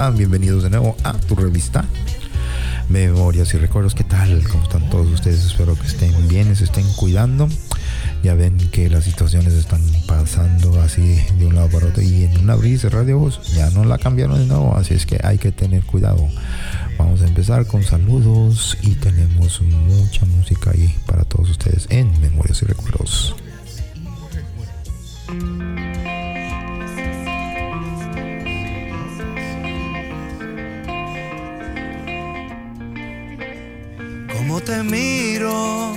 Están? Bienvenidos de nuevo a tu revista Memorias y Recuerdos. ¿Qué tal? ¿Cómo están todos ustedes? Espero que estén bien se estén cuidando. Ya ven que las situaciones están pasando así de un lado para otro y en un abrir y cerrar de ojos ya no la cambiaron de nuevo, así es que hay que tener cuidado. Vamos a empezar con saludos y tenemos mucha música ahí para todos ustedes en Memorias y Recuerdos. Te miro,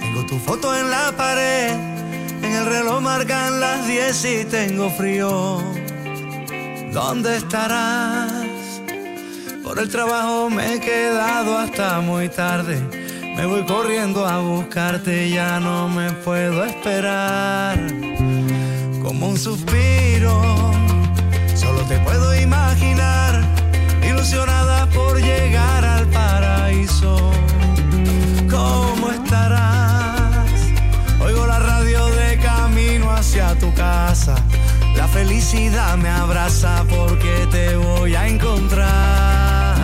tengo tu foto en la pared, en el reloj marcan las 10 y tengo frío. ¿Dónde estarás? Por el trabajo me he quedado hasta muy tarde. Me voy corriendo a buscarte, ya no me puedo esperar. Como un suspiro, solo te puedo imaginar, ilusionada por llegar al paraíso. ¿Cómo estarás? Oigo la radio de camino hacia tu casa. La felicidad me abraza porque te voy a encontrar.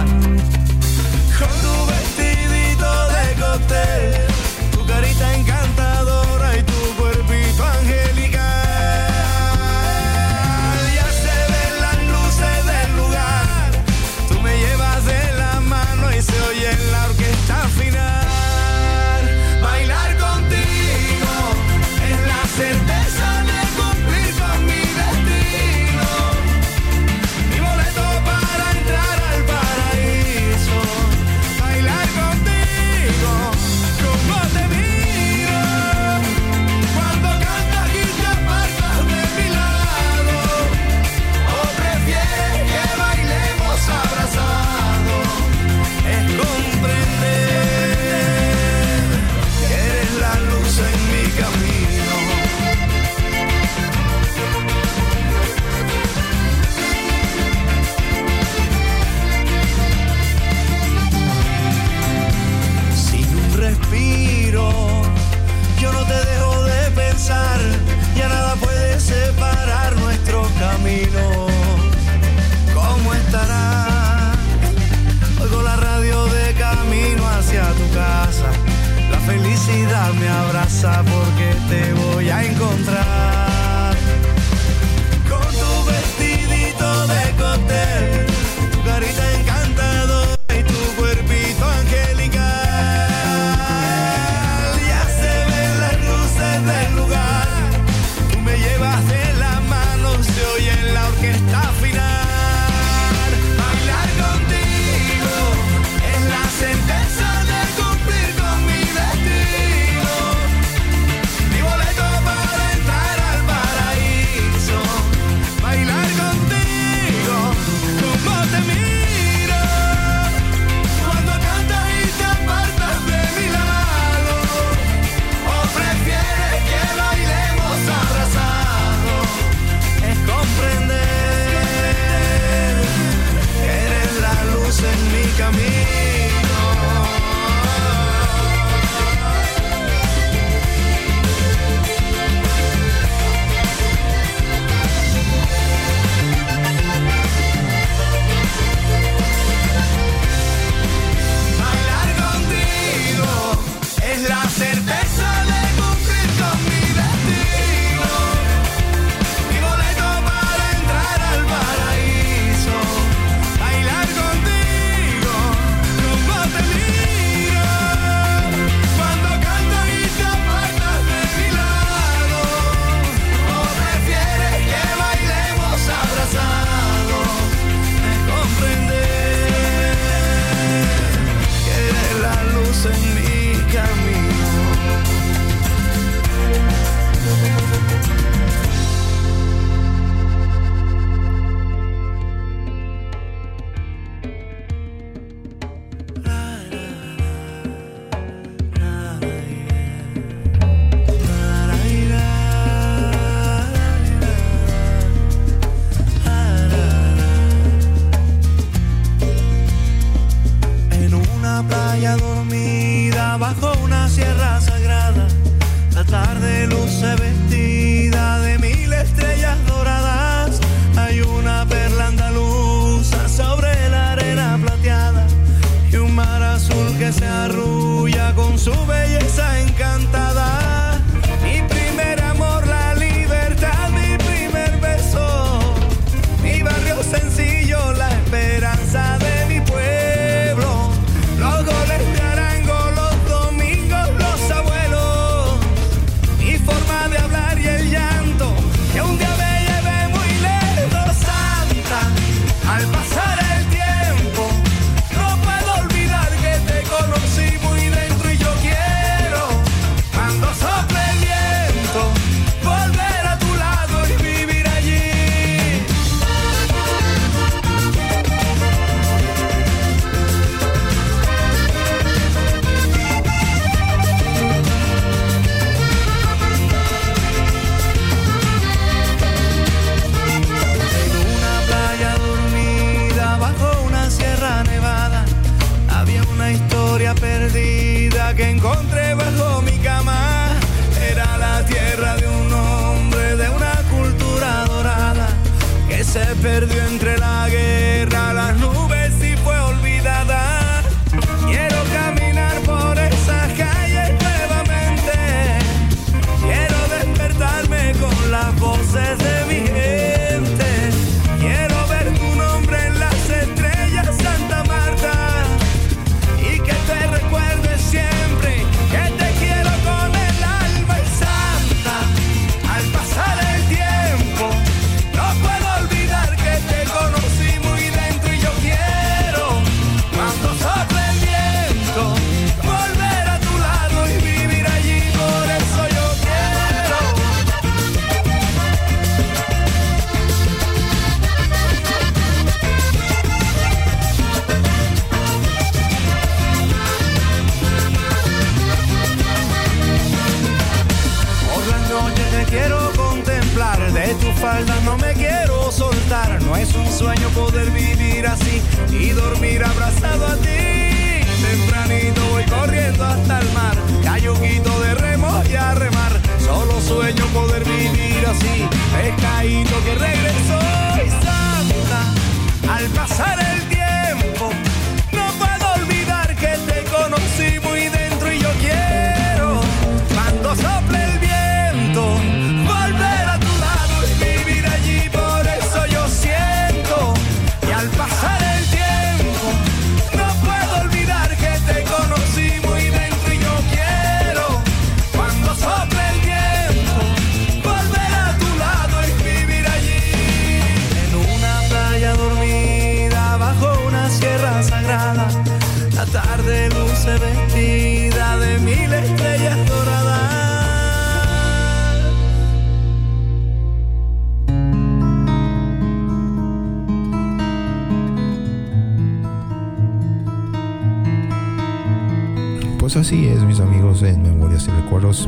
Con tu vestidito de cóctel, tu carita encantadora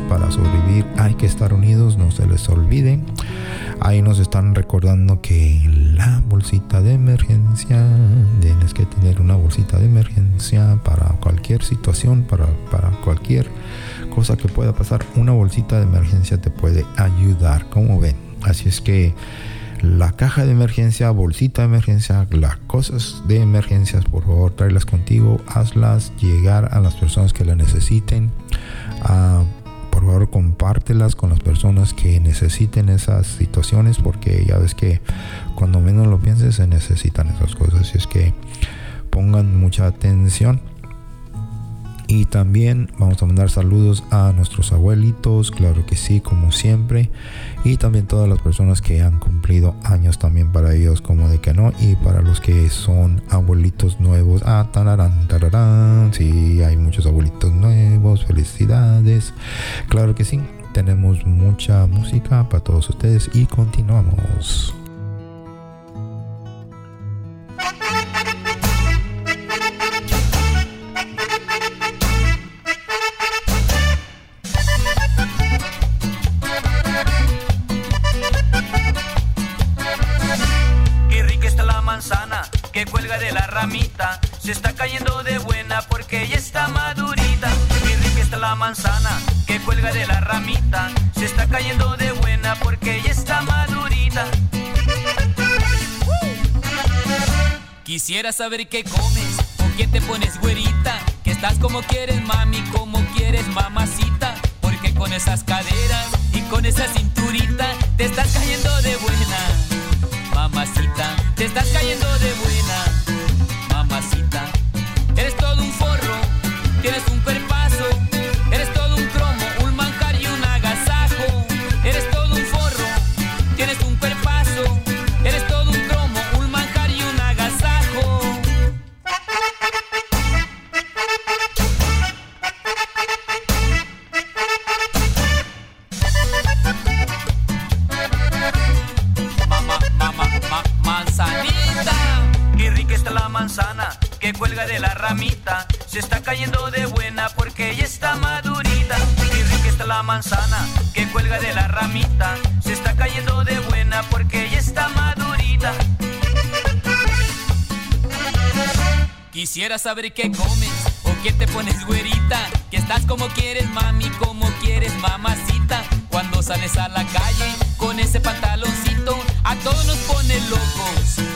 para sobrevivir, hay que estar unidos, no se les olvide. Ahí nos están recordando que la bolsita de emergencia, tienes que tener una bolsita de emergencia para cualquier situación, para, para cualquier cosa que pueda pasar, una bolsita de emergencia te puede ayudar, como ven. Así es que la caja de emergencia, bolsita de emergencia, las cosas de emergencias, por favor, tráelas contigo, hazlas llegar a las personas que la necesiten. Uh, por favor compártelas con las personas que necesiten esas situaciones porque ya ves que cuando menos lo pienses se necesitan esas cosas. Así es que pongan mucha atención. Y también vamos a mandar saludos a nuestros abuelitos, claro que sí, como siempre. Y también todas las personas que han cumplido años también para ellos, como de que no. Y para los que son abuelitos nuevos. Ah, tararán, tararán. Sí, hay muchos abuelitos nuevos. Felicidades. Claro que sí. Tenemos mucha música para todos ustedes y continuamos. la manzana que cuelga de la ramita. Se está cayendo de buena porque ya está madurita. Quisiera saber qué comes, con quién te pones güerita. Que estás como quieres, mami, como quieres, mamacita. Porque con esas caderas y con esa cinturita te estás cayendo de buena, mamacita. Te estás cayendo de buena. saber qué comes o qué te pones güerita. Que estás como quieres, mami, como quieres, mamacita. Cuando sales a la calle con ese pantaloncito, a todos nos pone locos.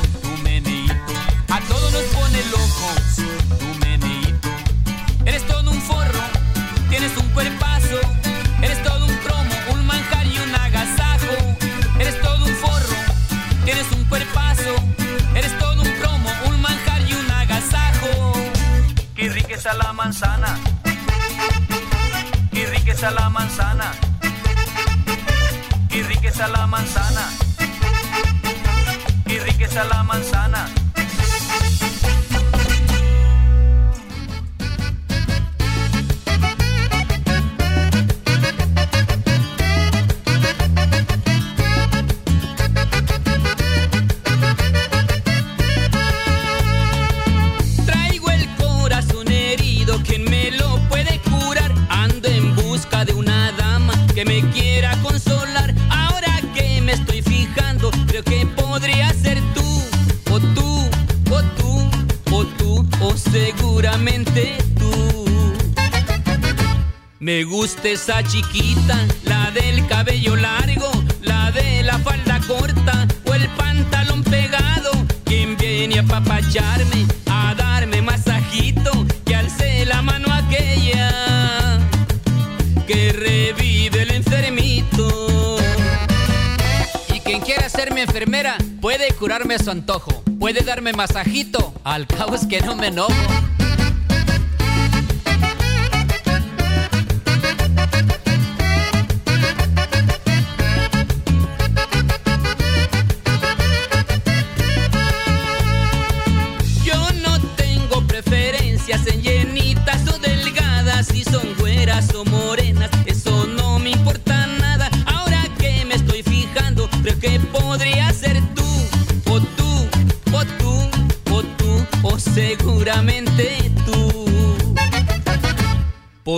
masajito, al cabo es que no me enojo.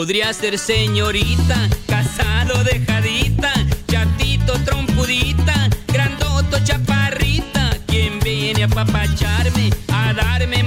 Podría ser señorita, casado dejadita, chatito trompudita, grandoto chaparrita, quien viene a papacharme, a darme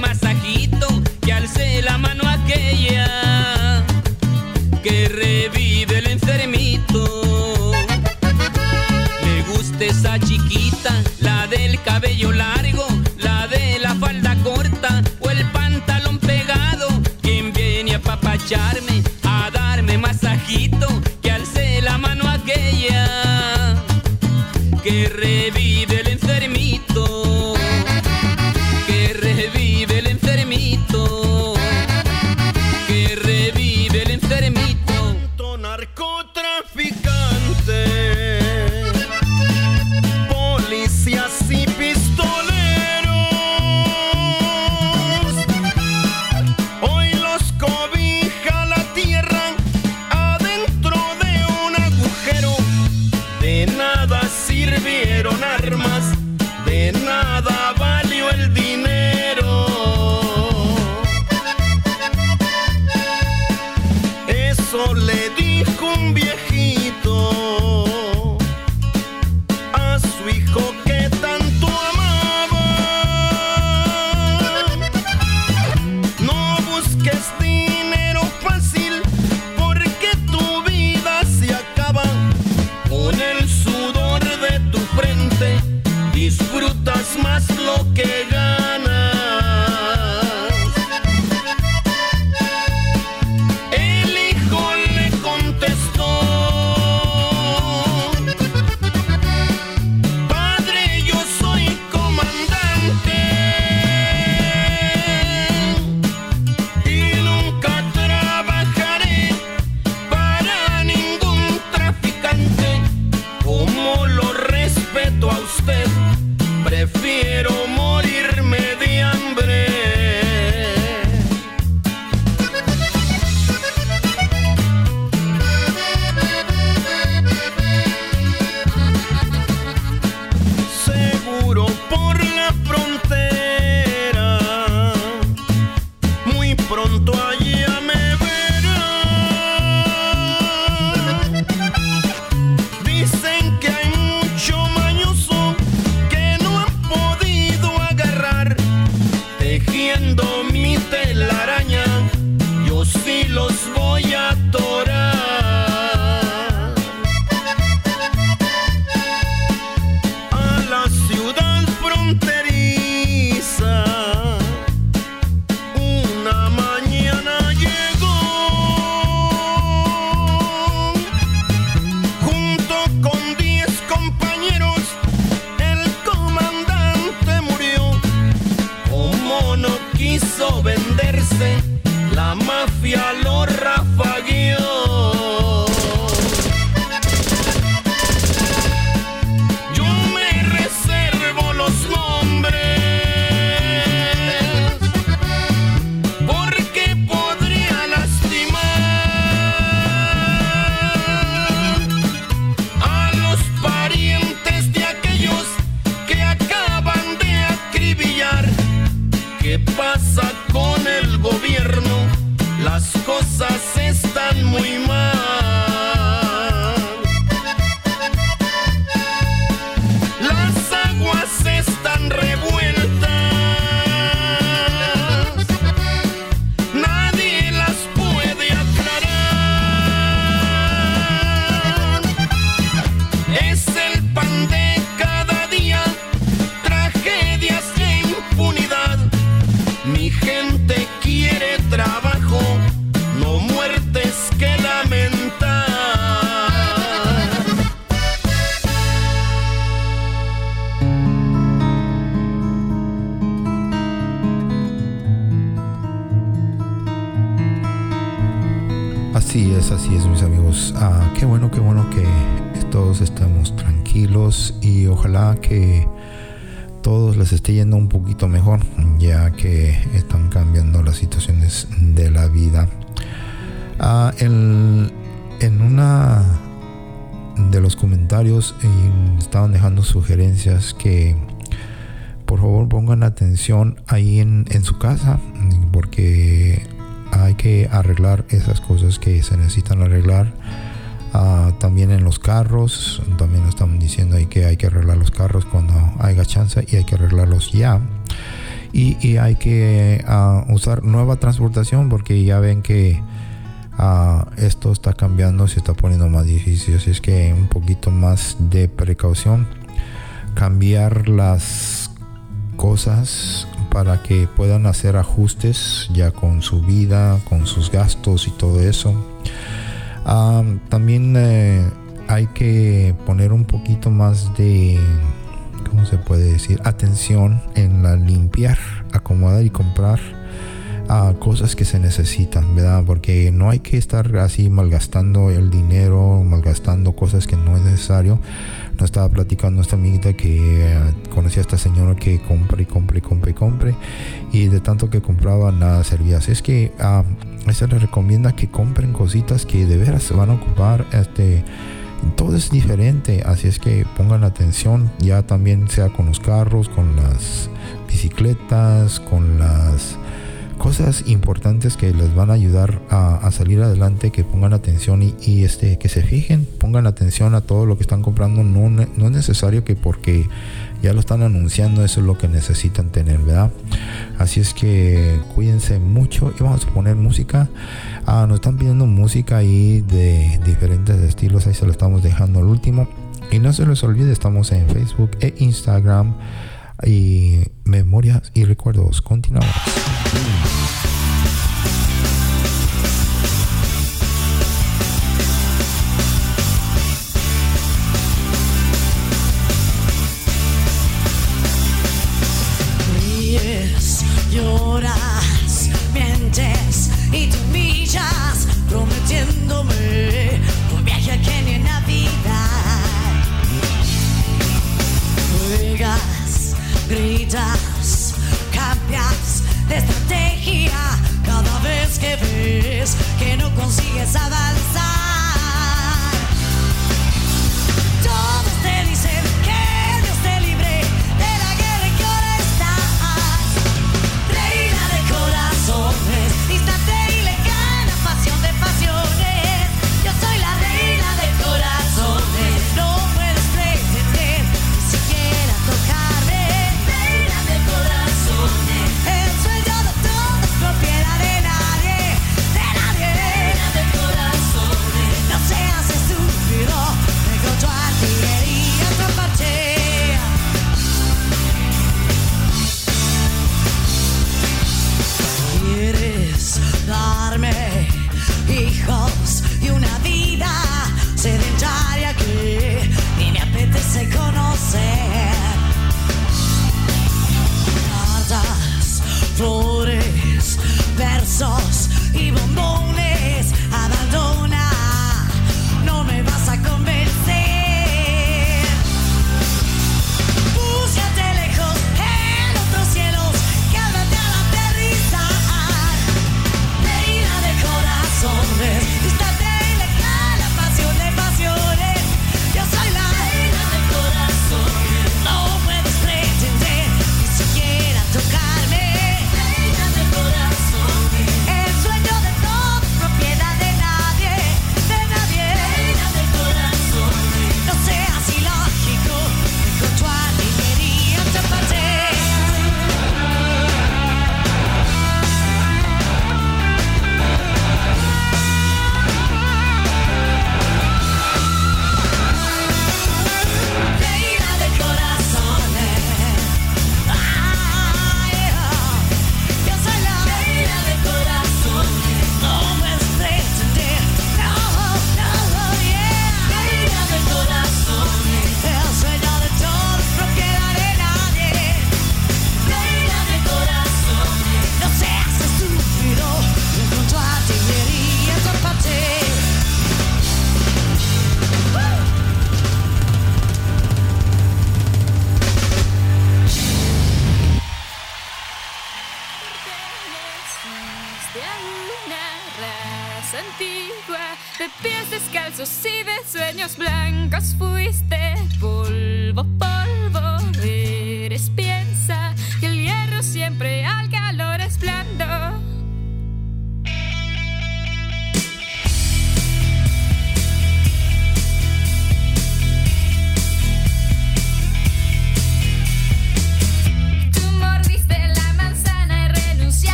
sugerencias que por favor pongan atención ahí en, en su casa, porque hay que arreglar esas cosas que se necesitan arreglar. Ah, también en los carros, también están diciendo ahí que hay que arreglar los carros cuando haya chance y hay que arreglarlos ya. Y, y hay que ah, usar nueva transportación porque ya ven que ah, esto está cambiando, se está poniendo más difícil. Así es que un poquito más de precaución. Cambiar las cosas para que puedan hacer ajustes ya con su vida, con sus gastos y todo eso. Ah, también eh, hay que poner un poquito más de, ¿cómo se puede decir? Atención en la limpiar, acomodar y comprar ah, cosas que se necesitan, ¿verdad? Porque no hay que estar así malgastando el dinero, malgastando cosas que no es necesario. Nos estaba platicando esta amiguita que eh, conocía a esta señora que compra y compra y compra y compra y de tanto que compraba nada servía. Así es que ah, se les recomienda que compren cositas que de veras se van a ocupar. Este, todo es diferente, así es que pongan atención, ya también sea con los carros, con las bicicletas, con las cosas importantes que les van a ayudar a, salir adelante, que pongan atención y, este, que se fijen, pongan atención a todo lo que están comprando. No, no es necesario que porque ya lo están anunciando, eso es lo que necesitan tener, ¿verdad? Así es que cuídense mucho y vamos a poner música. Ah, nos están pidiendo música ahí de diferentes estilos, ahí se lo estamos dejando al último. Y no se les olvide, estamos en Facebook e Instagram y memorias y recuerdos. Continuamos. Ríes, lloras, mientes y te humillas, prometiéndome gritas, cambias de estrategia cada vez que ves que no consigues avanzar.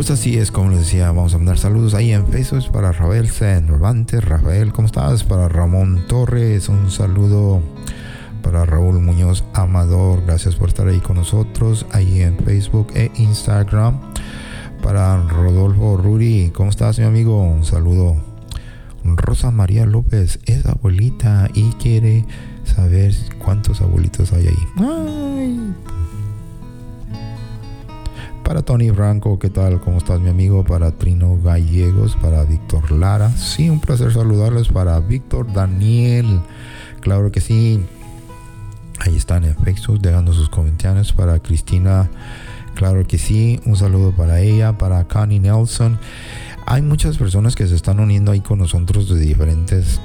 Pues así es, como les decía, vamos a mandar saludos ahí en Facebook para Rafael Cervantes. Rafael, ¿cómo estás? Para Ramón Torres, un saludo para Raúl Muñoz Amador. Gracias por estar ahí con nosotros, ahí en Facebook e Instagram. Para Rodolfo Ruri, ¿cómo estás, mi amigo? Un saludo. Rosa María López es abuelita y quiere saber cuántos abuelitos hay ahí. Ay, para Tony Franco, ¿qué tal? ¿Cómo estás, mi amigo? Para Trino Gallegos, para Víctor Lara. Sí, un placer saludarles. Para Víctor Daniel, claro que sí. Ahí están en dejando sus comentarios. Para Cristina, claro que sí. Un saludo para ella. Para Connie Nelson. Hay muchas personas que se están uniendo ahí con nosotros de diferentes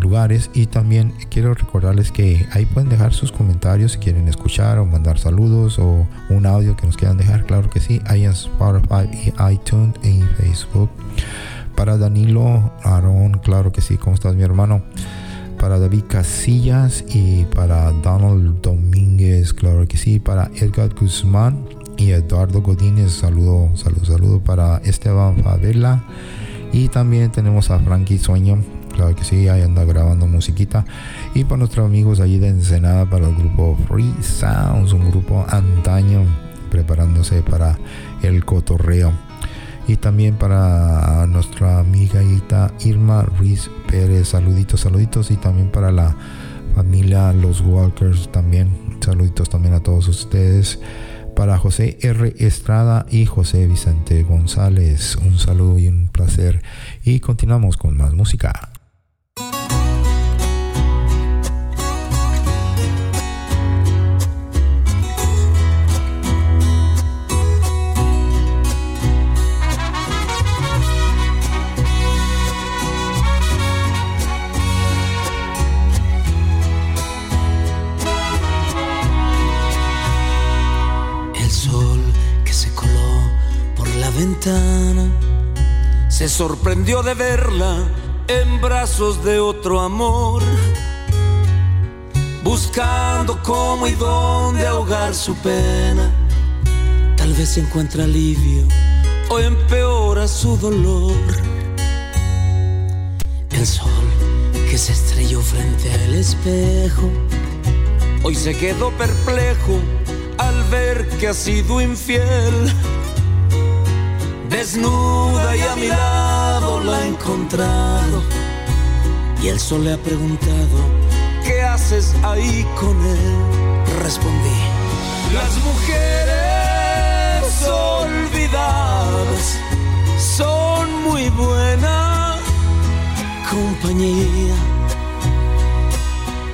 lugares. Y también quiero recordarles que ahí pueden dejar sus comentarios si quieren escuchar o mandar saludos o un audio que nos quieran dejar, claro que sí, ahí en Spotify y iTunes y Facebook. Para Danilo Aarón, claro que sí, ¿cómo estás mi hermano? Para David Casillas y para Donald Domínguez, claro que sí, para Edgar Guzmán y Eduardo Godínez, saludo, saludo, saludo para Esteban Favela. Y también tenemos a Frankie Sueño, claro que sí, ahí anda grabando musiquita. Y para nuestros amigos allí de Ensenada, para el grupo Free Sounds, un grupo antaño, preparándose para el cotorreo. Y también para nuestra amiga Ita- Irma Ruiz Pérez, saluditos, saluditos. Y también para la familia Los Walkers también, saluditos también a todos ustedes. Para José R. Estrada y José Vicente González, un saludo y un placer. Y continuamos con más música. Se sorprendió de verla en brazos de otro amor, buscando cómo y dónde ahogar su pena. Tal vez encuentra alivio o empeora su dolor. El sol que se estrelló frente al espejo Hoy se quedó perplejo al ver que ha sido infiel. Desnuda y a mi lado la ha encontrado. Y el sol le ha preguntado, ¿qué haces ahí con él? Respondí, las mujeres olvidadas son muy buena compañía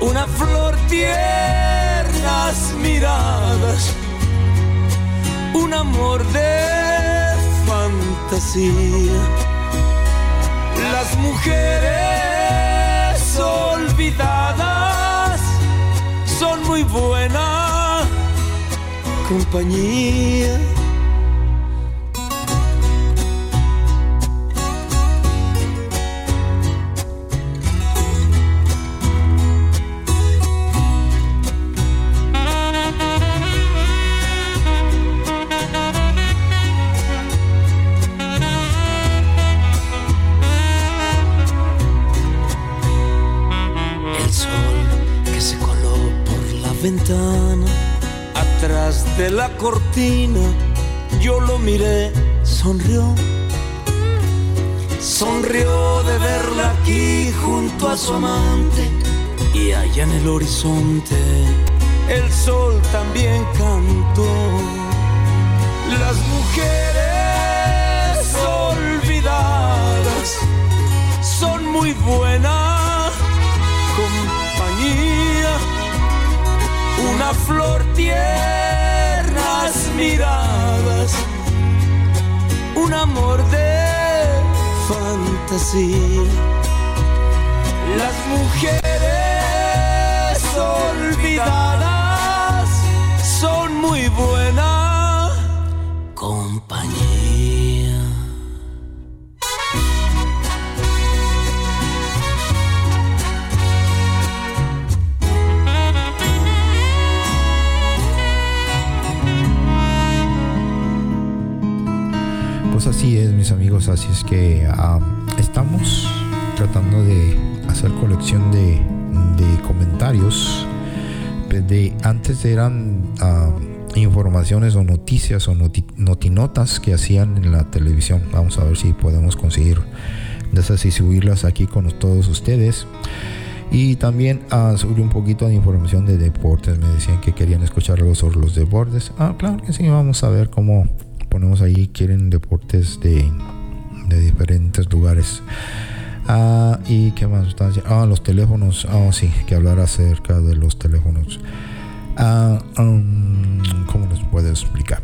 una flor tiernas miradas, un amor de Las mujeres olvidadas son muy buena compañía. La cortina, yo lo miré, sonrió. Sonrió de verla aquí junto a su amante y allá en el horizonte el sol también cantó. Las mujeres olvidadas son muy buena compañía. Una flor tiernas miradas, un amor de fantasía. Las mujeres olvidadas son muy buena compañía. Es, mis amigos. Así es que estamos tratando de hacer colección de, comentarios. De, antes eran informaciones o noticias o noti- notinotas que hacían en la televisión. Vamos a ver si podemos conseguir de esas aquí con todos ustedes. Y también ah, subir un poquito de información de deportes. Me decían que querían escuchar algo sobre los deportes. Ah, claro que sí, vamos a ver cómo ponemos ahí. Quieren deportes de, de diferentes lugares. Ah, y qué más? Ah, los teléfonos. Ah, sí, que hablar acerca de los teléfonos. Ah, um, ¿Cómo les puedo explicar?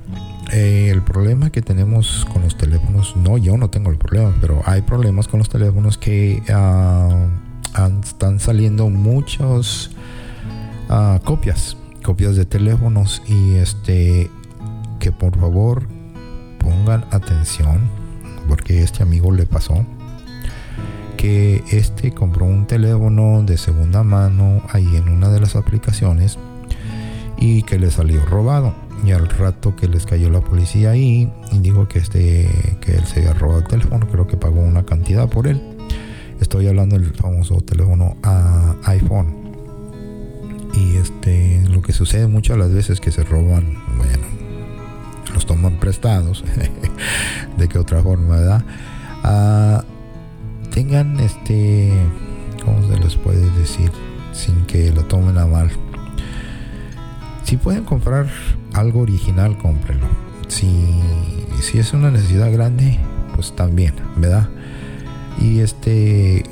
Eh, el problema que tenemos con los teléfonos, no, yo no tengo el problema, pero hay problemas con los teléfonos que ah, han- están saliendo muchas ah, copias, copias de teléfonos y este que por favor pongan atención porque este amigo le pasó que este compró un teléfono de segunda mano ahí en una de las aplicaciones y que le salió robado. Y al rato que les cayó la policía ahí y dijo que este que él se había robado el teléfono creo que pagó una cantidad por él. Estoy hablando del famoso teléfono ah, iPhone. Y este lo que sucede muchas las veces que se roban bueno los toman prestados, de qué otra forma, ¿verdad? Ah, tengan este, ¿cómo se les puede decir? Sin que lo tomen a mal. Si pueden comprar algo original, cómprenlo. Si, si es una necesidad grande, pues también, ¿verdad? Y este,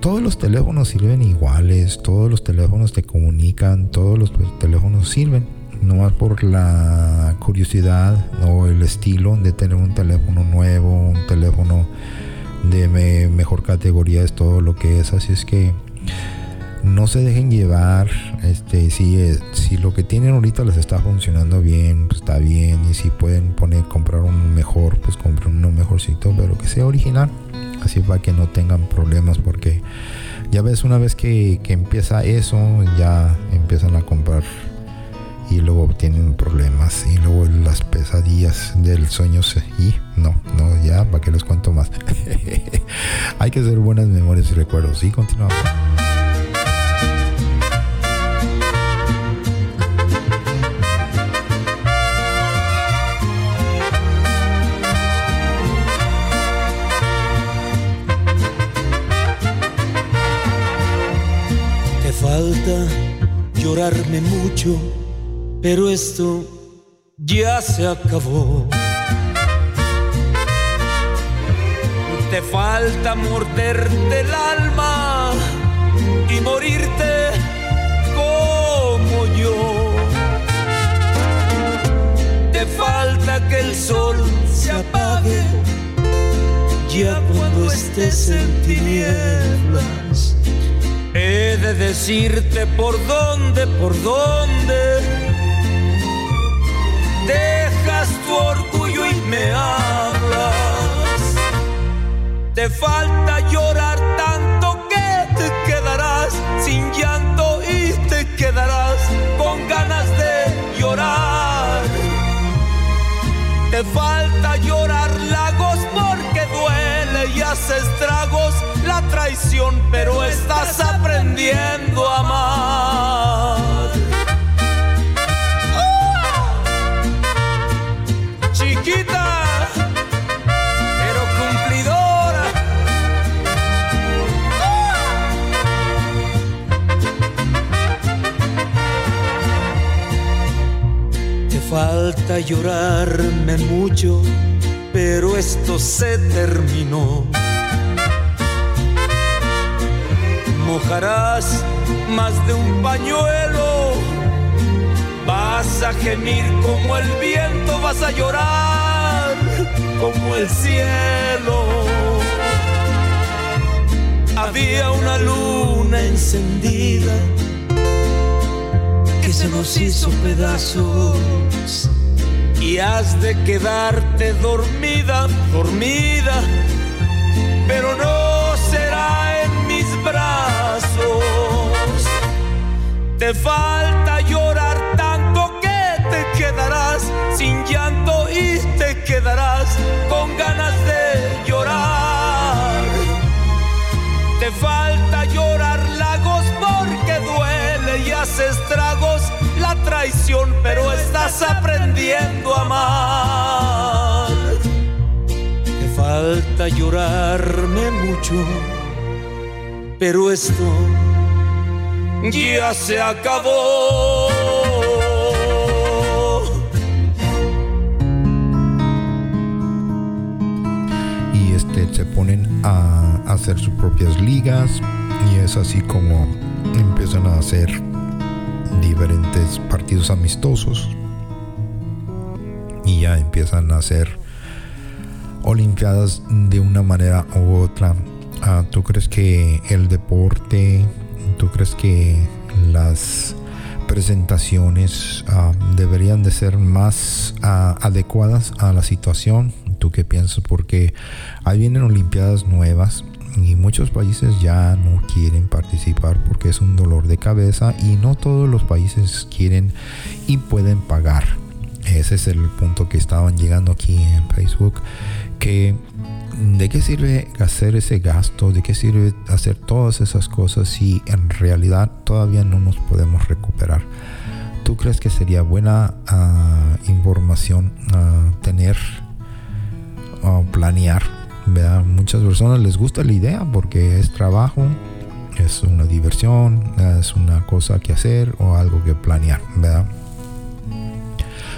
todos los teléfonos sirven iguales, todos los teléfonos te comunican, todos los teléfonos sirven. Nomás por la curiosidad o el estilo de tener un teléfono nuevo, un teléfono de me- mejor categoría es todo lo que es. Así es que no se dejen llevar. Este, si, si lo que tienen ahorita les está funcionando bien, pues está bien. Y si pueden poner, comprar un mejor, pues compren uno mejorcito, pero que sea original. Así para que no tengan problemas, porque ya ves, una vez que, que empieza eso, ya empiezan a comprar y luego tienen problemas y luego las pesadillas del sueño se, y no, no, ya, para que les cuento más. Hay que hacer buenas memorias y recuerdos. Y continuamos. Te falta llorarme mucho, pero esto ya se acabó. Te falta morderte el alma y morirte como yo. Te falta que el sol se apague ya cuando estés en tinieblas. He de decirte por dónde, por dónde dejas tu orgullo y me hablas. Te falta llorar tanto que te quedarás sin llanto y te quedarás con ganas de llorar. Te falta llorar lagos porque duele y hace estragos la traición, pero estás aprendiendo a amar. Falta llorarme mucho, pero esto se terminó. Mojarás más de un pañuelo, vas a gemir como el viento, vas a llorar como el cielo. Había una luna encendida que se nos hizo pedazos y has de quedarte dormida, dormida, pero no será en mis brazos. Te falta llorar tanto que te quedarás sin llanto y te quedarás con ganas de llorar. Te falta traición, pero estás aprendiendo a amar. Te falta llorarme mucho, pero esto ya se acabó. y este se ponen a hacer sus propias ligas y es así como empiezan a hacer diferentes partidos amistosos. Y ya empiezan a hacer olimpiadas de una manera u otra. Ah, ¿tú crees que el deporte tú crees que las presentaciones ah, deberían de ser más ah, adecuadas a la situación ¿Tú qué piensas? Porque ahí vienen Olimpiadas nuevas y muchos países ya no quieren participar porque es un dolor de cabeza y no todos los países quieren y pueden pagar. Ese es el punto que estaban llegando aquí en Facebook. Que de qué sirve hacer ese gasto, de qué sirve hacer todas esas cosas si en realidad todavía no nos podemos recuperar. ¿tú crees que sería buena ah, información ah, tener o planear? ¿Verdad? Muchas personas les gusta la idea porque es trabajo, es una diversión, es una cosa que hacer o algo que planear, ¿verdad?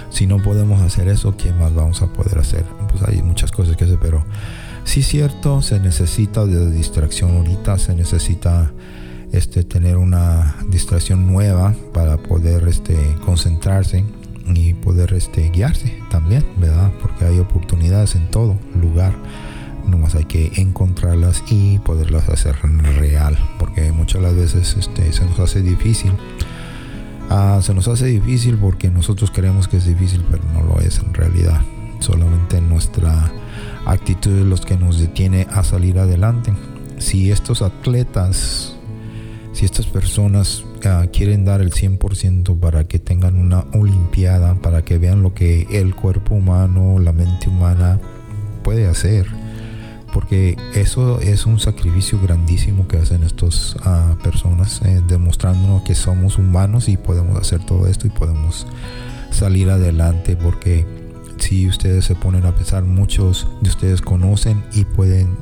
Si no podemos hacer eso, ¿qué más vamos a poder hacer? Pues hay muchas cosas que hacer, pero sí cierto, se necesita de distracción ahorita, se necesita este, tener una distracción nueva para poder este, concentrarse y poder este, guiarse también, ¿verdad? Porque hay oportunidades en todo lugar. Nomás hay que encontrarlas y poderlas hacer real. Porque muchas las veces este, se nos hace difícil. Ah, se nos hace difícil porque nosotros creemos que es difícil, pero no lo es en realidad. Solamente nuestra actitud es lo que nos detiene a salir adelante. Si estos atletas, si estas personas ah, quieren dar el 100% para que tengan una olimpiada, para que vean lo que el cuerpo humano, la mente humana puede hacer, porque eso es un sacrificio grandísimo que hacen estas ah, personas, eh, demostrándonos que somos humanos y podemos hacer todo esto y podemos salir adelante, porque si ustedes se ponen a pensar, muchos de ustedes conocen y pueden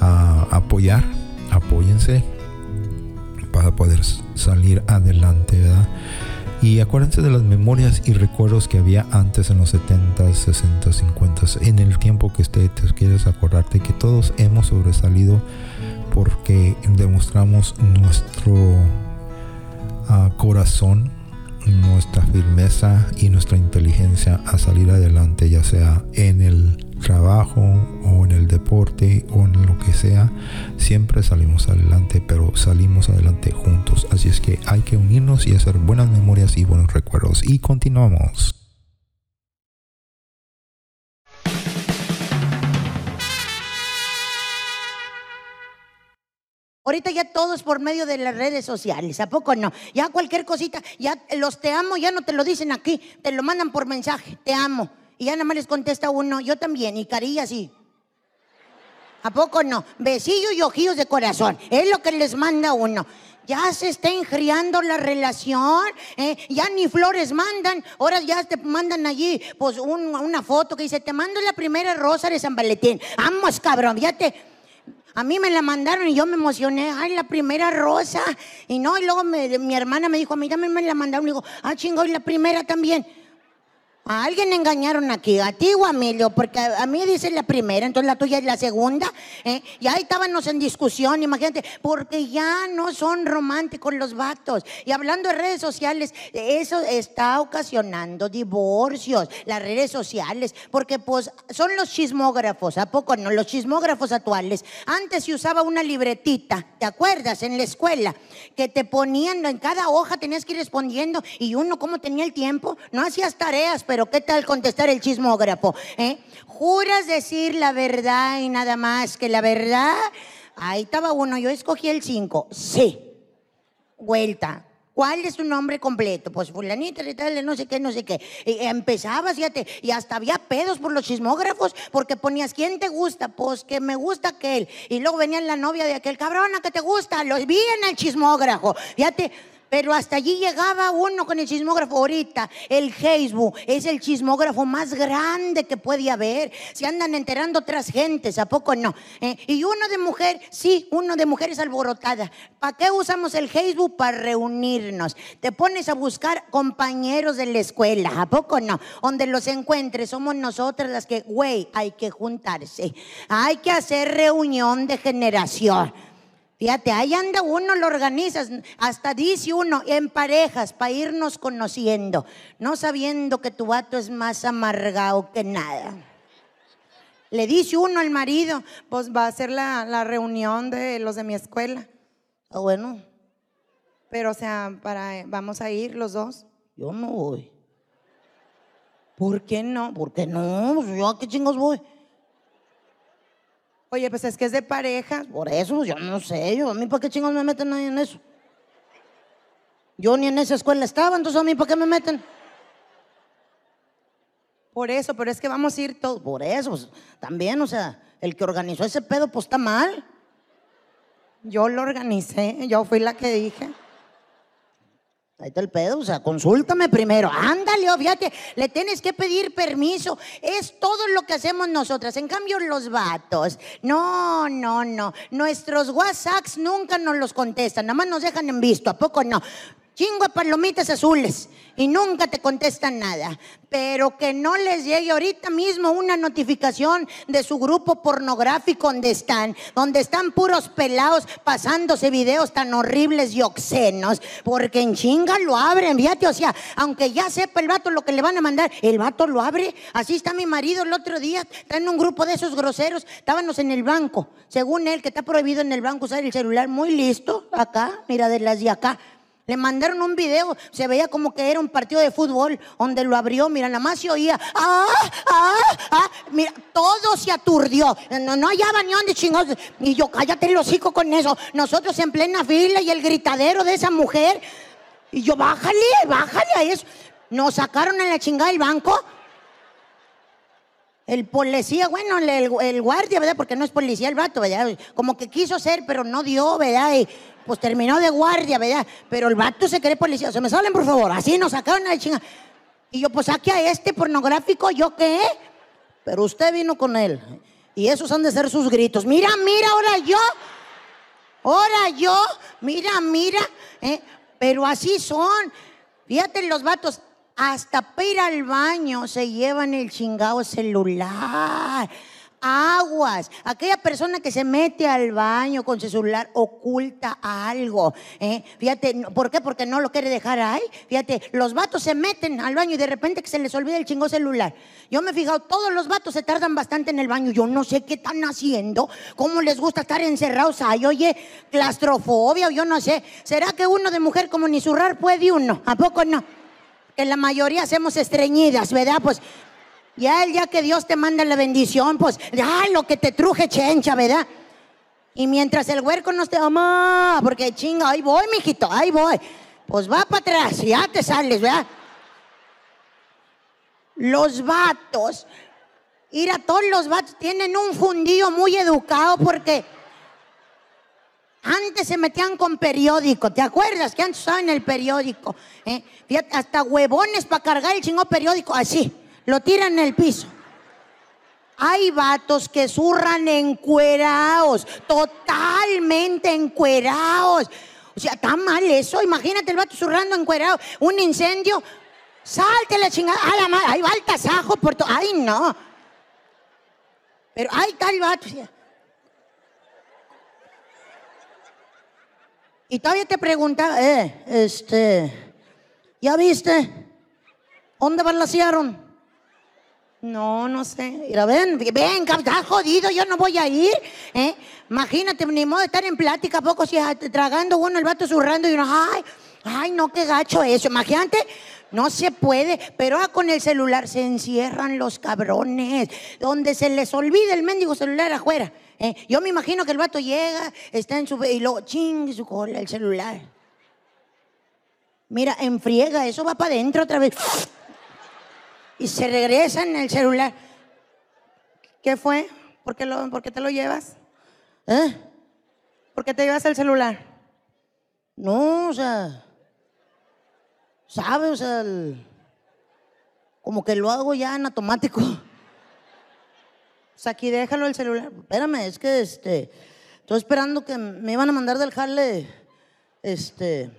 ah, apoyar, apóyense para poder salir adelante, ¿verdad? Y acuérdense de las memorias y recuerdos que había antes en los 70, 60, 50, en el tiempo que usted te quieres acordarte que todos hemos sobresalido porque demostramos nuestro ah, corazón, nuestra firmeza y nuestra inteligencia a salir adelante, ya sea en el trabajo o en el deporte o en lo que sea, siempre salimos adelante, pero salimos adelante juntos. Así es que hay que unirnos y hacer buenas memorias y buenos recuerdos. Y continuamos. Ahorita ya todo es por medio de las redes sociales, ¿a poco no? Ya cualquier cosita, ya los te amo, ya no te lo dicen aquí, te lo mandan por mensaje, te amo. Y ya nada más les contesta uno, yo también, y carillas sí. ¿A poco no? Besillos y ojillos de corazón, es lo que les manda uno. Ya se está enfriando la relación, ¿eh? ya ni flores mandan, ahora ya te mandan allí pues un- una foto que dice, te mando la primera rosa de San Valentín. Vamos, cabrón, ya te... A mí me la mandaron y yo me emocioné. Ay, la primera rosa. Y no, y luego me- mi hermana me dijo, a mí también me la mandaron. Y digo, ah, chingo, y la primera también. A alguien engañaron aquí, a ti o a Emilio, porque a, mí dice la primera, entonces la tuya es la segunda. ¿eh? Y ahí estábamos en discusión, imagínate, porque ya no son románticos los vatos. Y hablando de redes sociales, eso está ocasionando divorcios, las redes sociales, porque pues son los chismógrafos, ¿a poco no? Los chismógrafos actuales. Antes se usaba una libretita, ¿te acuerdas? En la escuela, que te ponían en cada hoja, tenías que ir respondiendo, y uno, ¿cómo tenía el tiempo? No hacías tareas, pero ¿qué tal contestar el chismógrafo? eh? ¿Juras decir la verdad y nada más que la verdad? Ahí estaba uno, yo escogí el 5. Sí. Vuelta. ¿Cuál es tu nombre completo? Pues fulanita y tal, no sé qué, no sé qué. Y empezaba, fíjate, y hasta había pedos por los chismógrafos, porque ponías, ¿quién te gusta? Pues que me gusta aquel. Y luego venía la novia de aquel, cabrona, que te gusta? Lo vi en el chismógrafo. Fíjate, pero hasta allí llegaba uno con el chismógrafo. Ahorita el Facebook es el chismógrafo más grande que puede haber. Se andan enterando otras gentes, ¿a poco no? ¿Eh? Y uno de mujer, sí, uno de mujeres alborotada. ¿Para qué usamos el Facebook? Para reunirnos. Te pones a buscar compañeros de la escuela, ¿a poco no? Donde los encuentres, somos nosotras las que, güey, hay que juntarse. Hay que hacer reunión de generación. Fíjate, ahí anda uno, lo organizas, hasta dice uno, en parejas, para irnos conociendo, no sabiendo que tu vato es más amargado que nada. Le dice uno al marido, Pues va a ser la, la reunión de los de mi escuela. ah, bueno, Pero, o sea, para, vamos a ir los dos. yo no voy. ¿Por qué no? ¿Por qué no? Pues, ¿Yo a qué chingos voy? Oye, pues es que es de pareja. Por eso, yo no sé, yo, a mí para qué chingos me meten ahí en eso. Yo ni en esa escuela estaba, entonces a mí para qué me meten. Por eso, pero es que vamos a ir todos. Por eso, pues, también, o sea, el que organizó ese pedo, pues está mal. Yo lo organicé, yo fui la que dije. Ahí está el pedo, o sea, consúltame primero. Ándale, oh, fíjate, le tienes que pedir permiso. Es todo lo que hacemos nosotras. En cambio, los vatos, no, no, no. Nuestros WhatsApps nunca nos los contestan, nada más nos dejan en visto, ¿a poco no? Chingo de palomitas azules y nunca te contestan nada. Pero que no les llegue ahorita mismo una notificación de su grupo pornográfico donde están, donde están puros pelados pasándose videos tan horribles y obscenos, porque en chinga lo abren, fíjate, o sea, aunque ya sepa el vato lo que le van a mandar, el vato lo abre. Así está mi marido el otro día, está en un grupo de esos groseros, estábamos en el banco, según él, que está prohibido en el banco usar el celular, muy listo, acá, mira, de las de acá. Le mandaron un video, se veía como que era un partido de fútbol, donde lo abrió, mira, nada más se oía, ¡ah, ah, ah! Mira, todo se aturdió, no, no hallaba ni dónde chingados. Y yo, cállate el hocico con eso. Nosotros en plena fila y el gritadero de esa mujer. Y yo, bájale, bájale a eso. Nos sacaron a la chingada del banco. El policía, bueno, el, el- guardia, ¿verdad? Porque no es policía el vato, ¿verdad? Como que quiso ser, pero no dio, ¿verdad? Y pues terminó de guardia, ¿verdad? Pero el vato se cree policía. Se me salen, por favor. Así nos sacaron a la chinga. Y yo, pues saque a este pornográfico, ¿yo qué? Pero usted vino con él. Y esos han de ser sus gritos. Mira, mira, ahora yo. Ahora yo. Mira, mira. ¿eh? Pero así son. Fíjate los vatos. Hasta para ir al baño se llevan el chingado celular. Aguas. Aquella persona que se mete al baño con su celular oculta algo. ¿eh? Fíjate, ¿por qué? Porque no lo quiere dejar ahí. Fíjate, los vatos se meten al baño y de repente que se les olvida el chingo celular. Yo me he fijado, todos los vatos se tardan bastante en el baño. Yo no sé qué están haciendo, cómo les gusta estar encerrados ahí. Oye, claustrofobia yo no sé. ¿Será que uno de mujer como ni zurrar puede uno? ¿A poco no? Que la mayoría hacemos estreñidas, ¿verdad? Pues ya el día que Dios te manda la bendición, pues ya lo que te truje chencha, ¿verdad? Y mientras el huerco no esté, mamá, porque chinga, ahí voy, mijito, ahí voy. Pues va para atrás, ya te sales, ¿verdad? Los vatos, ir a todos los vatos tienen un fundillo muy educado porque antes se metían con periódico, ¿te acuerdas? Que antes usaban el periódico. ¿eh? Hasta huevones para cargar el chingón periódico, así, lo tiran en el piso. Hay vatos que zurran encuerados, totalmente encuerados. O sea, está mal eso. Imagínate el vato zurrando encuerado, un incendio. Salte la chingada. A la madre, ahí va el tasajo por todo. Ay, no. Pero ahí está el vato. o sea. Y todavía te preguntaba, eh, este, ¿ya viste? ¿Dónde balasearon? No, no sé. Mira, ven, ven, cab- está jodido, yo no voy a ir. ¿eh? Imagínate, ni modo de estar en plática, ¿a poco si ah, tragando uno, el vato zurrando y uno, ay, ay, no, qué gacho eso. Imagínate, no se puede, pero ah, con el celular se encierran los cabrones, donde se les olvida el mendigo celular afuera. ¿eh? Yo me imagino que el vato llega, está en su, y luego chingue su cola el celular. Mira, enfriega, eso va para adentro otra vez y se regresa en el celular. ¿Qué fue? ¿Por qué, lo, por qué te lo llevas? ¿Eh? ¿Por qué te llevas el celular? No, o sea, ¿sabes? O sea, como que lo hago ya en automático. O sea, aquí déjalo el celular. Espérame, es que este, estoy esperando que me iban a mandar del jale, este,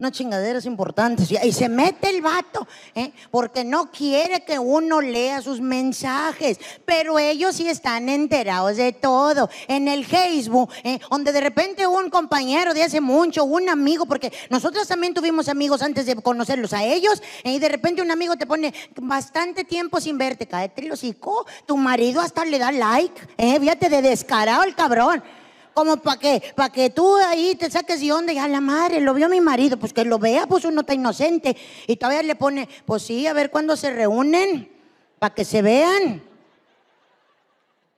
unas chingaderas importantes. Y, se mete el vato, ¿eh? porque no quiere que uno lea sus mensajes. Pero ellos sí están enterados de todo. En el Facebook, ¿eh? donde de repente un compañero de hace mucho, un amigo, porque nosotros también tuvimos amigos antes de conocerlos a ellos, ¿eh? y de repente un amigo te pone bastante tiempo sin verte. Cállate el. Tu marido hasta le da like. ¿eh? Fíjate de descarado el cabrón. Como para que, para que tú ahí te saques de onda y a la madre, lo vio mi marido, pues que lo vea, pues uno está inocente. Y todavía le pone, pues sí, a ver cuándo se reúnen, para que se vean.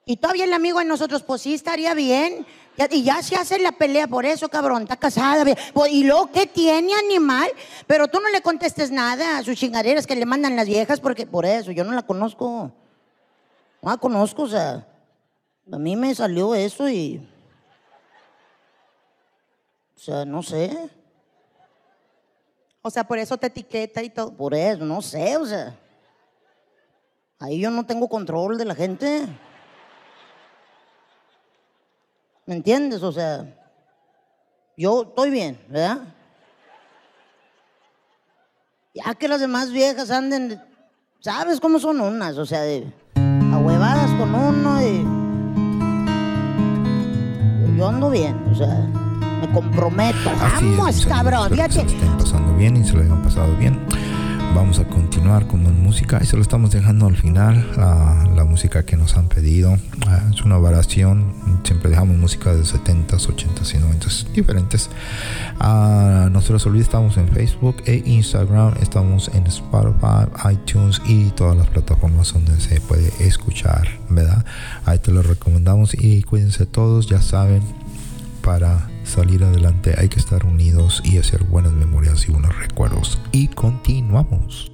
Y todavía el amigo de nosotros, pues sí, estaría bien. Y ya se hace la pelea por eso, cabrón, está casada. Pues, ¿Y lo que tiene animal? Pero tú no le contestes nada a sus chingaderas que le mandan las viejas, porque por eso, yo no la conozco. No la conozco, o sea, a mí me salió eso y... O sea, no sé. O sea, por eso te etiqueta y todo. Por eso, no sé, o sea. Ahí yo no tengo control de la gente. ¿Me entiendes? O sea, yo estoy bien, ¿verdad? Ya que las demás viejas anden, ¿sabes cómo son unas? O sea, de ahuevadas con uno y... Yo ando bien, o sea, me comprometo. Así es, Vamos, amigos, cabrón, espero que se fíjate. lo estén pasando bien y se lo hayan pasado bien. Vamos a continuar con más música y se lo estamos dejando al final, a la música que nos han pedido. Ah, es una variación, siempre dejamos música de 70s, 80s y 90s diferentes. Ah, no se les olvide, estamos en Facebook e Instagram, estamos en Spotify, iTunes y todas las plataformas donde se puede escuchar, ¿verdad? Ahí te lo recomendamos y cuídense todos, ya saben, para salir adelante hay que estar unidos y hacer buenas memorias y buenos recuerdos. Y continuamos.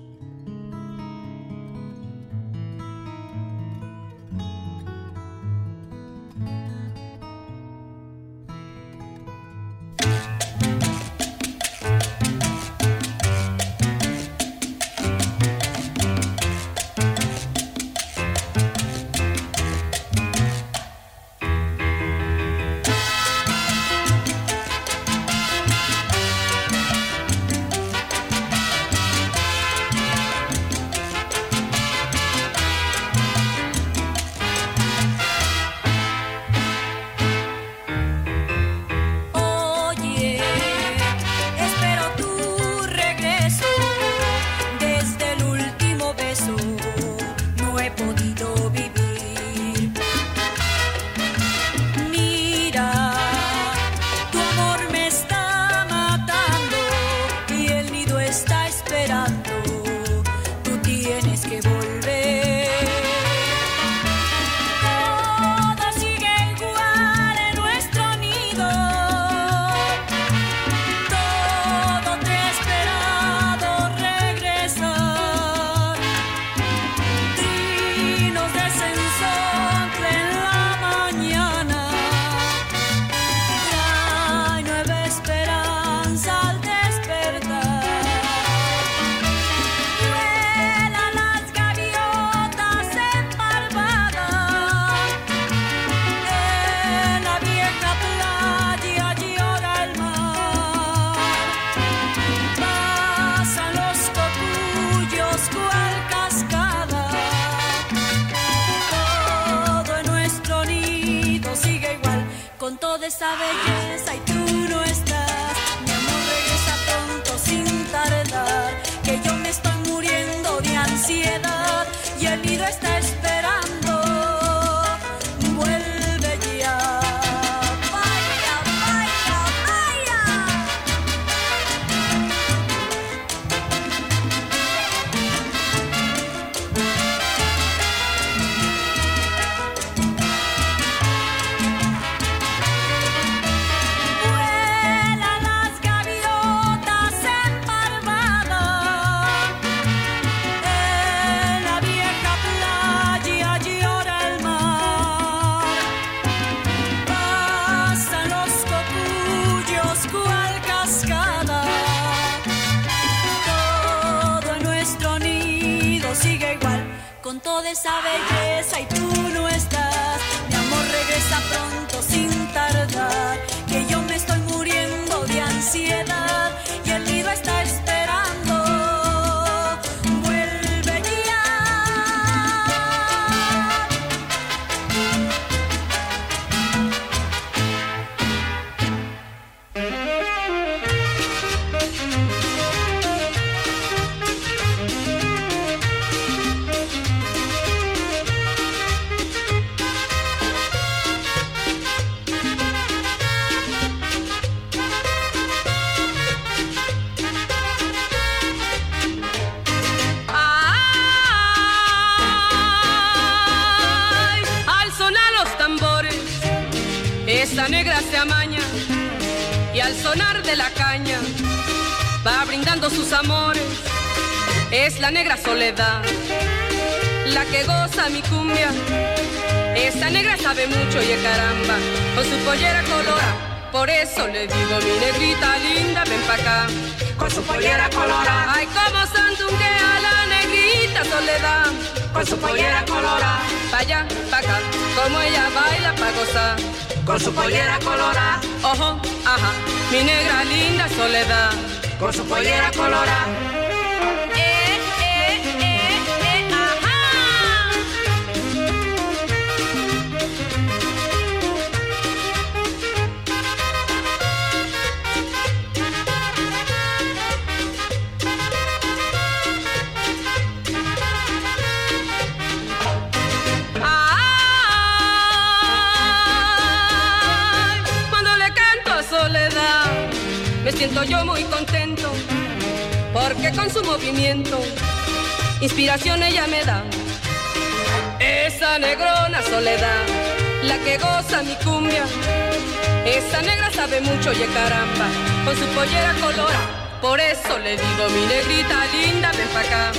como ella baila pa' gozar, con su pollera colorada, ojo, ajá, mi negra linda soledad, con su pollera colorada. siento yo muy contento, porque con su movimiento, inspiración ella me da. Esa negrona soledad, la que goza mi cumbia. Esa negra sabe mucho, y caramba, con su pollera colora. Por eso le digo, mi negrita linda, ven pa' acá.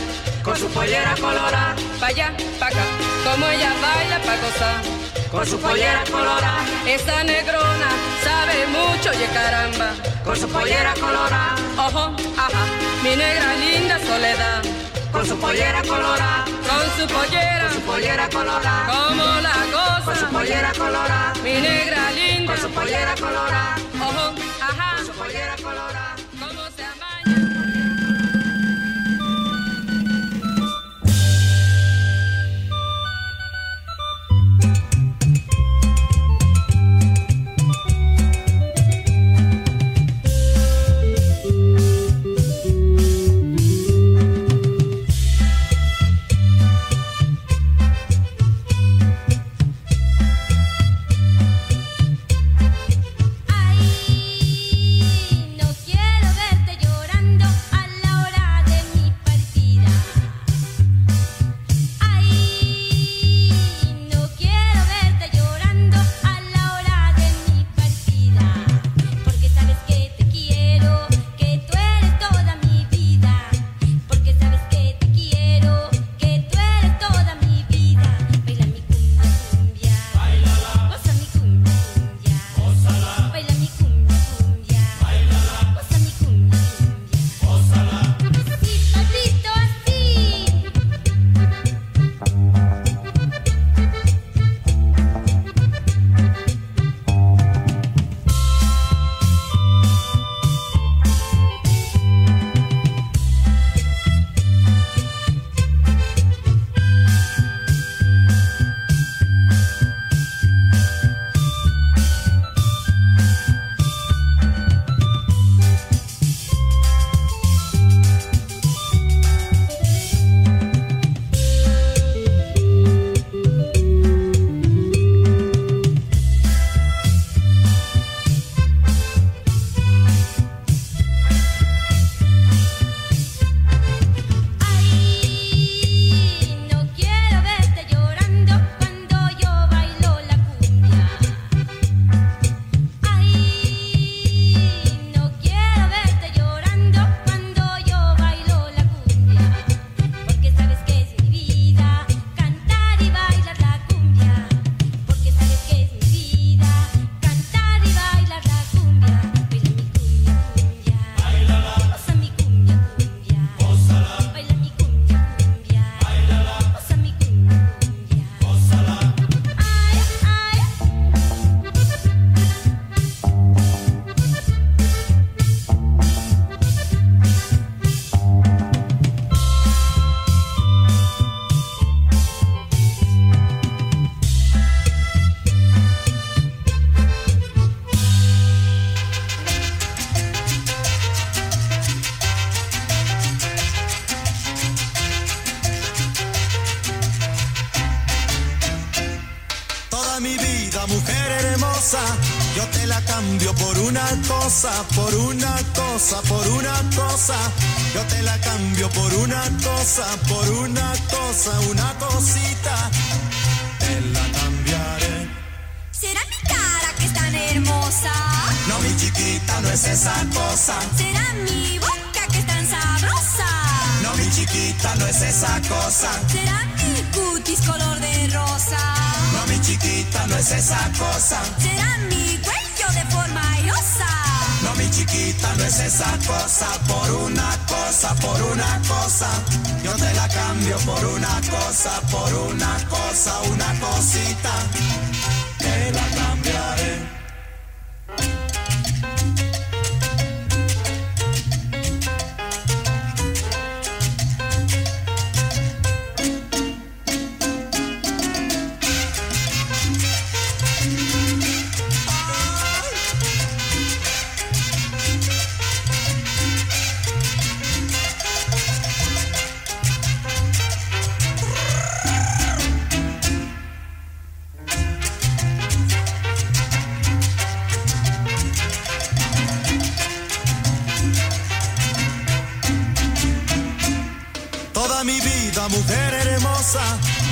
Con su pollera colora, pa' allá, pa' acá, como ella baila pa' gozar con su pollera colorada. Esa negrona sabe mucho, y caramba, con su pollera colorada. Ojo, ajá, mi negra linda soledad. Con su pollera colorada, con su pollera, con su pollera colorada, como la goza, con su pollera colorada, mi negra linda, con su pollera colorada, ojo.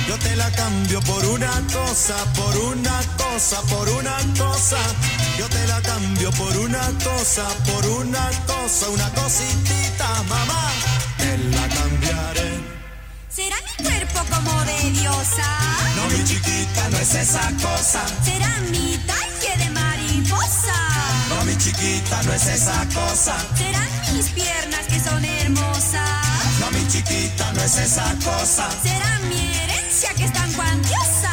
Yo te la cambio por una cosa, por una cosa, por una cosa. Yo te la cambio por una cosa, por una cosa, una cositita, mamá. Te la cambiaré. ¿Será mi cuerpo como de diosa? No, mi chiquita, no es esa cosa. ¿Será mi talle de mariposa? No, mi chiquita, no es esa cosa. ¿Serán mis piernas que son hermosas? No, mi chiquita, no es esa cosa. ¿Será mi herencia que es tan cuantiosa?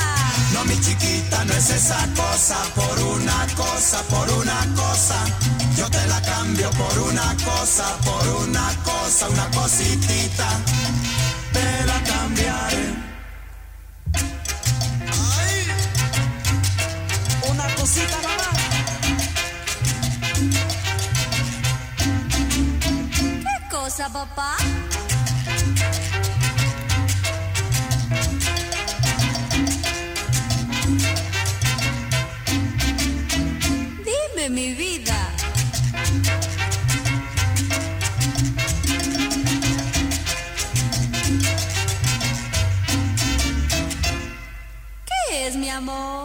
No, mi chiquita, no es esa cosa, por una cosa, por una cosa. Yo te la cambio por una cosa, por una cosa, una cositita. Te la cambiaré. Ay, una cosita mamá. ¿Qué cosa, papá? Mi vida. ¿Qué es mi amor?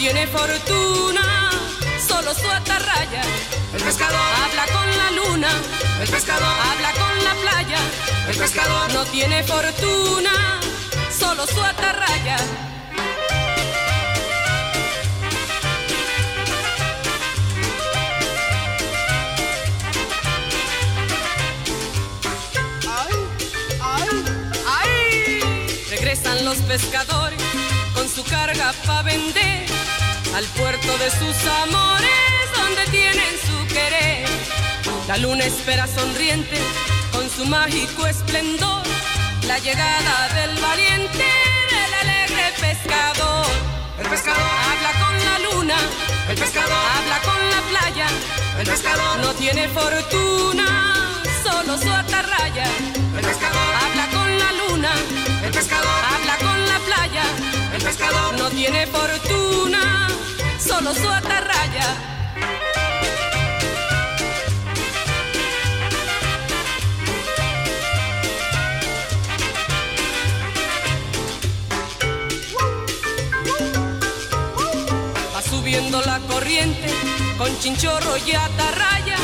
Tiene fortuna, solo su atarraya. El pescador habla con la luna, el pescador habla con la playa, el pescador no tiene fortuna, solo su atarraya. Regresan los pescadores con su carga pa' vender al puerto de sus amores donde tienen su querer. La luna espera sonriente con su mágico esplendor la llegada del valiente, del alegre pescador. El pescador habla con la luna, el pescador habla con la playa, el pescador no tiene fortuna, solo su atarraya. El pescador habla con la luna, el pescador habla con la playa, el pescador no tiene fortuna, solo su atarraya. Va subiendo la corriente con chinchorro y atarraya,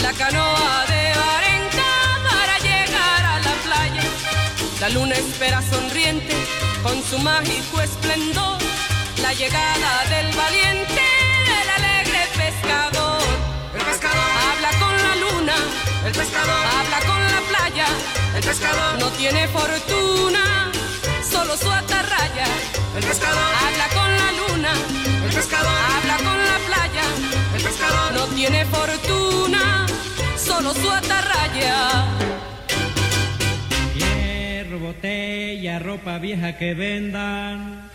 la canoa de Barenca para llegar a la playa. La luna espera sonriente con su mágico esplendor, la llegada del valiente, del alegre pescador. El pescador. Habla con la luna, el pescador. Habla con la playa, el pescador. No tiene fortuna, solo su atarraya. El pescador. Habla con la luna, el pescador. Habla con la playa, el pescador. No tiene fortuna, solo su atarraya. Hierro, botella, ropa vieja que vendan.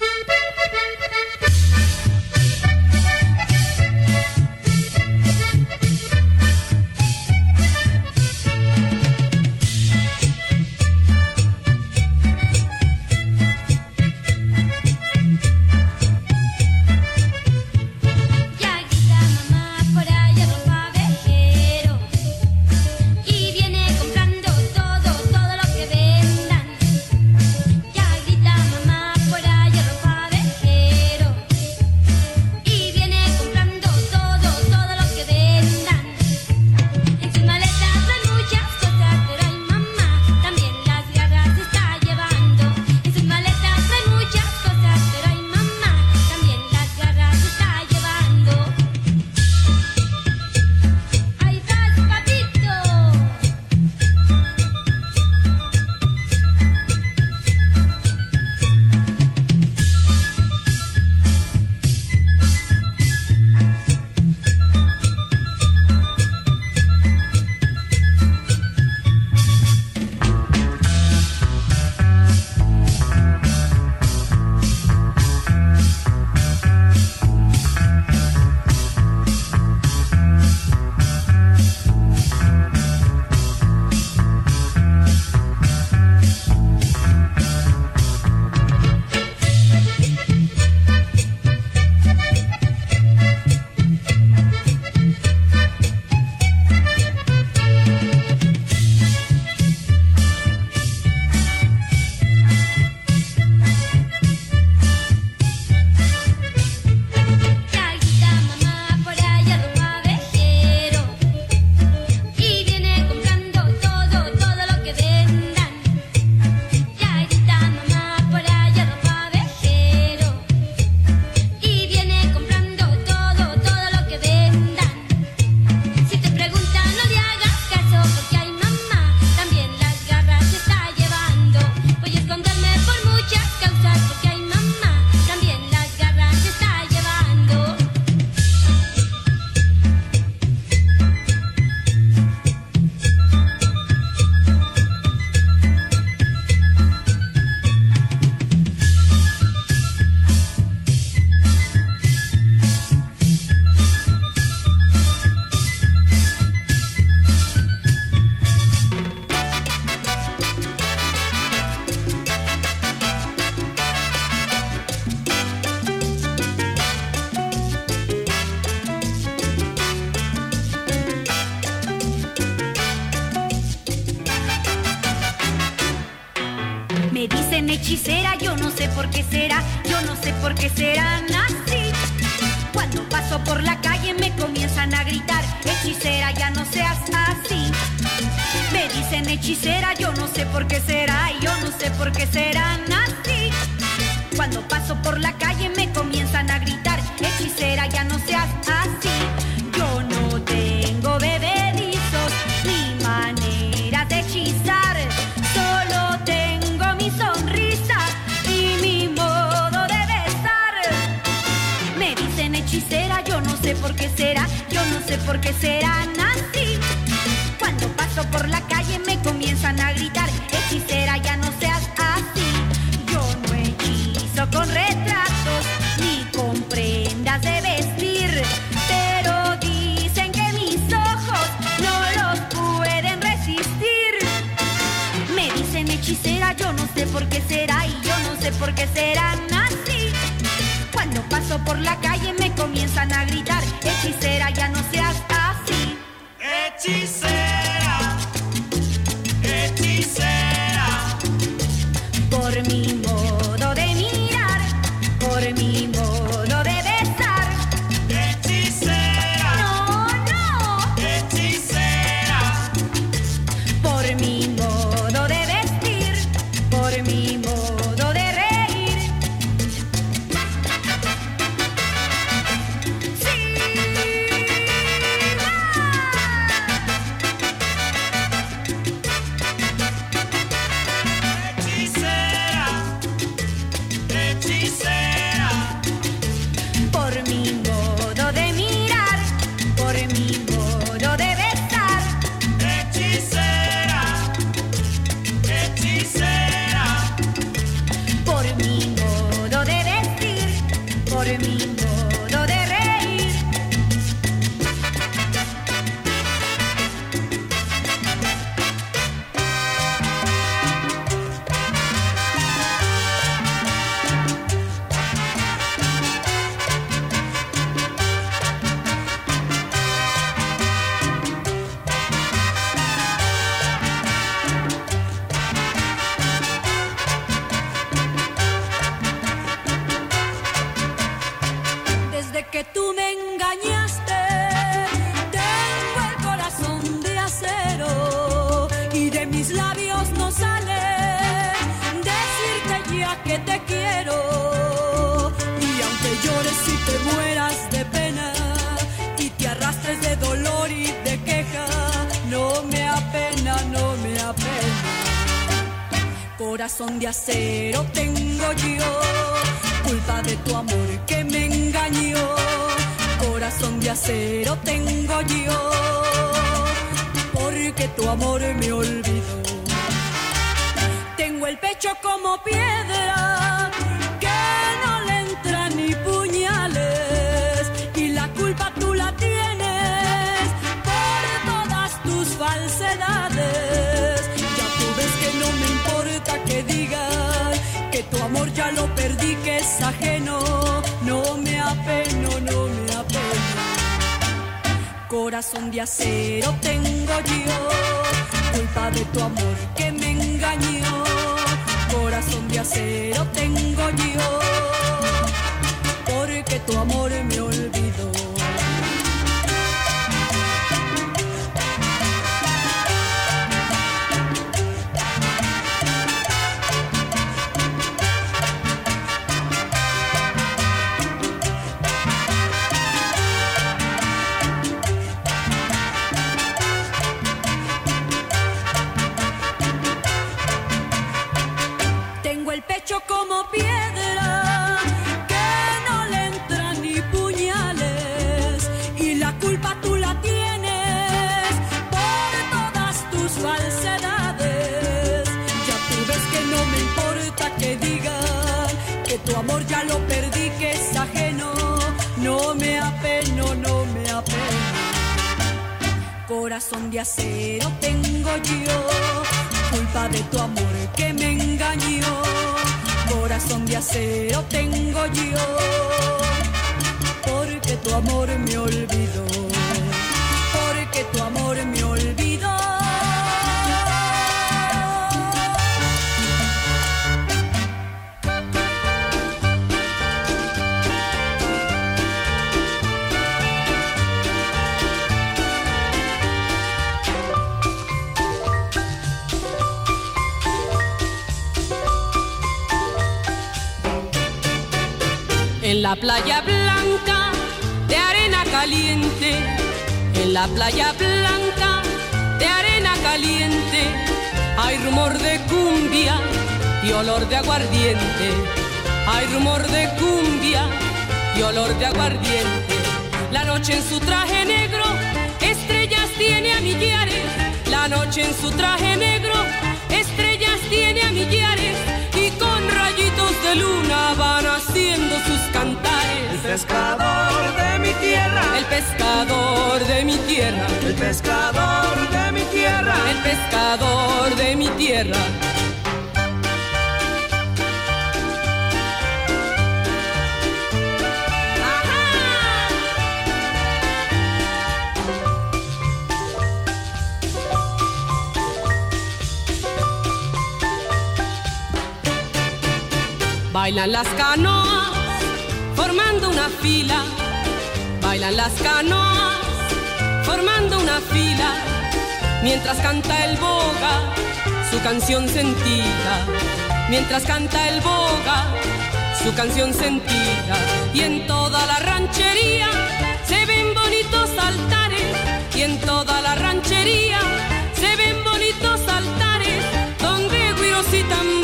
de acero tengo yo, culpa de tu amor que me engañó, corazón de acero tengo yo, porque tu amor me olvidó. Tengo el pecho como piedra. ya lo perdí que es ajeno, no me apeno, no me apeno. Corazón de acero tengo yo, culpa de tu amor que me engañó. Corazón de acero tengo yo, porque tu amor me Tu amor ya lo perdí, que es ajeno. No me apeno, no me apeno. Corazón de acero tengo yo, culpa de tu amor que me engañó. Corazón de acero tengo yo, porque tu amor me olvidó. Porque tu amor En la playa blanca de arena caliente, en la playa blanca de arena caliente, hay rumor de cumbia y olor de aguardiente. Hay rumor de cumbia y olor de aguardiente. La noche en su traje negro, estrellas tiene a millares. La noche en su traje negro, estrellas tiene a millares. De luna van haciendo sus cantares. El pescador de mi tierra, El pescador de mi tierra, el pescador de mi tierra, el pescador de mi tierra. Bailan las canoas formando una fila. Bailan las canoas formando una fila. Mientras canta el boga su canción sentida. Mientras canta el boga su canción sentida. Y en toda la ranchería se ven bonitos altares. Y en toda la ranchería se ven bonitos altares. Donde güiros y tambores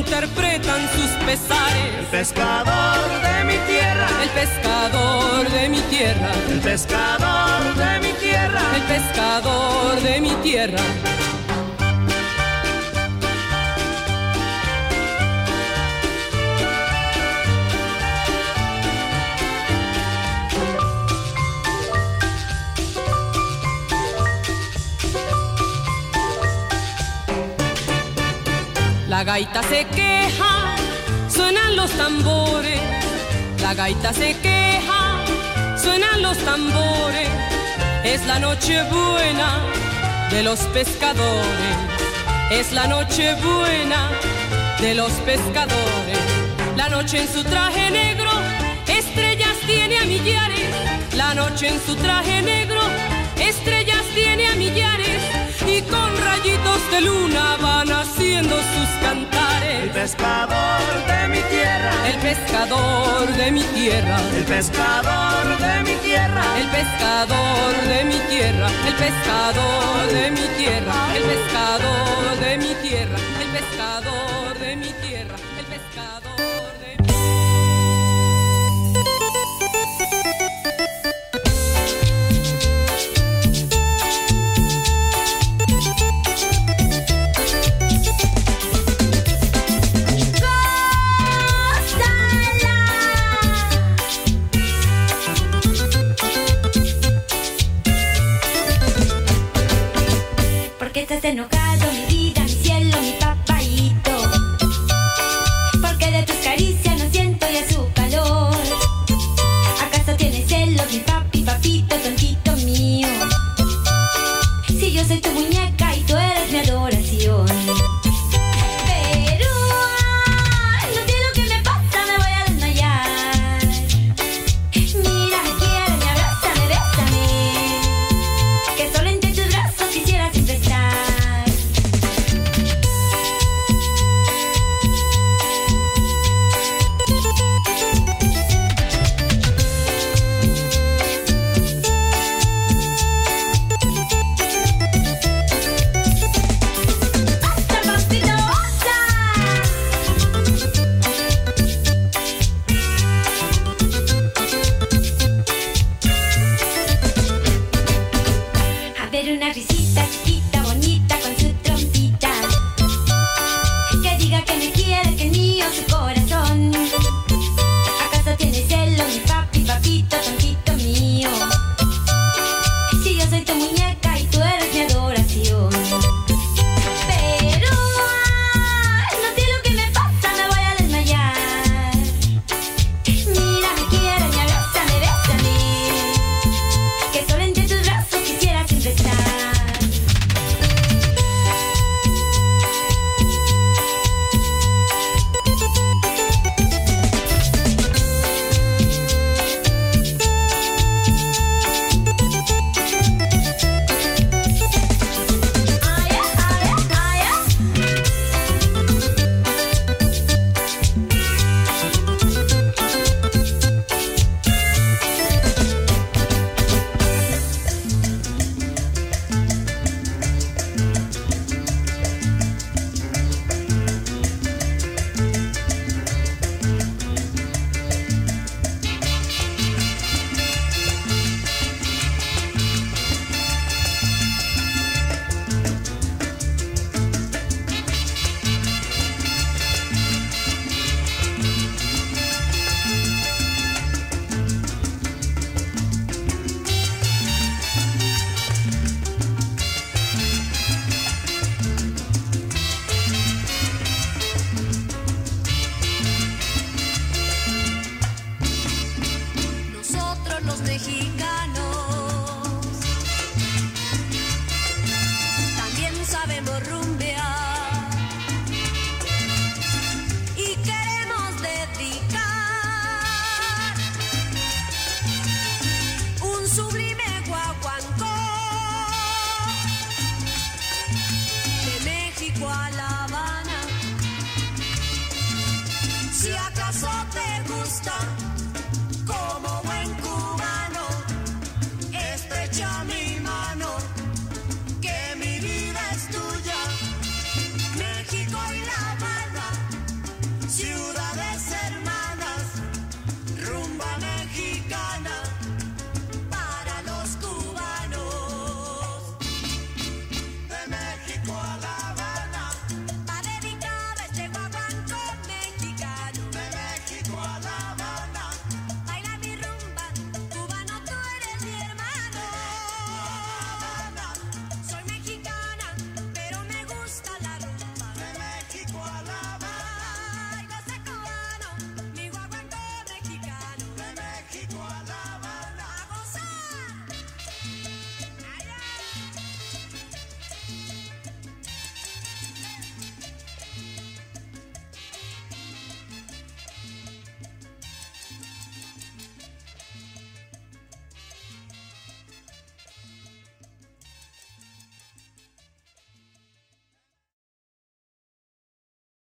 interpretan sus pesares. el pescador de mi tierra, El pescador de mi tierra, el pescador de mi tierra, el pescador de mi tierra. La gaita se queja, suenan los tambores. La gaita se queja, suenan los tambores. Es la noche buena de los pescadores. Es la noche buena de los pescadores. La noche en su traje negro, estrellas tiene a millares. La noche en su traje negro, estrellas tiene a millares. Y con rayitos de luna van haciendo sus cantares. el pescador de mi tierra, El pescador de mi tierra. el pescador de mi tierra, El pescador de mi tierra, el pescador de mi tierra, el pescador de mi tierra, el pescador Estás enojado,